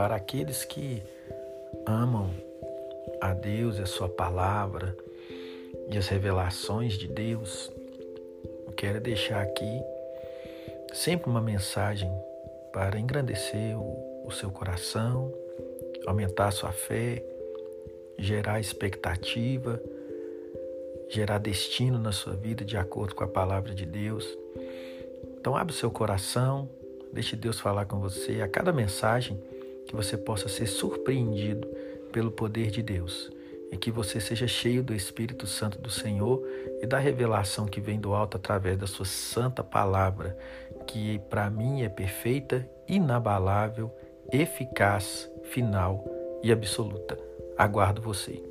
para aqueles que amam a Deus e a Sua palavra e as revelações de Deus, eu quero deixar aqui sempre uma mensagem para engrandecer o, o seu coração, aumentar a sua fé, gerar expectativa, gerar destino na sua vida de acordo com a palavra de Deus. Então, abre o seu coração, deixe Deus falar com você a cada mensagem que você possa ser surpreendido pelo poder de Deus e que você seja cheio do Espírito Santo do Senhor e da revelação que vem do alto através da sua santa palavra, que para mim é perfeita, inabalável, eficaz, final e absoluta. Aguardo você.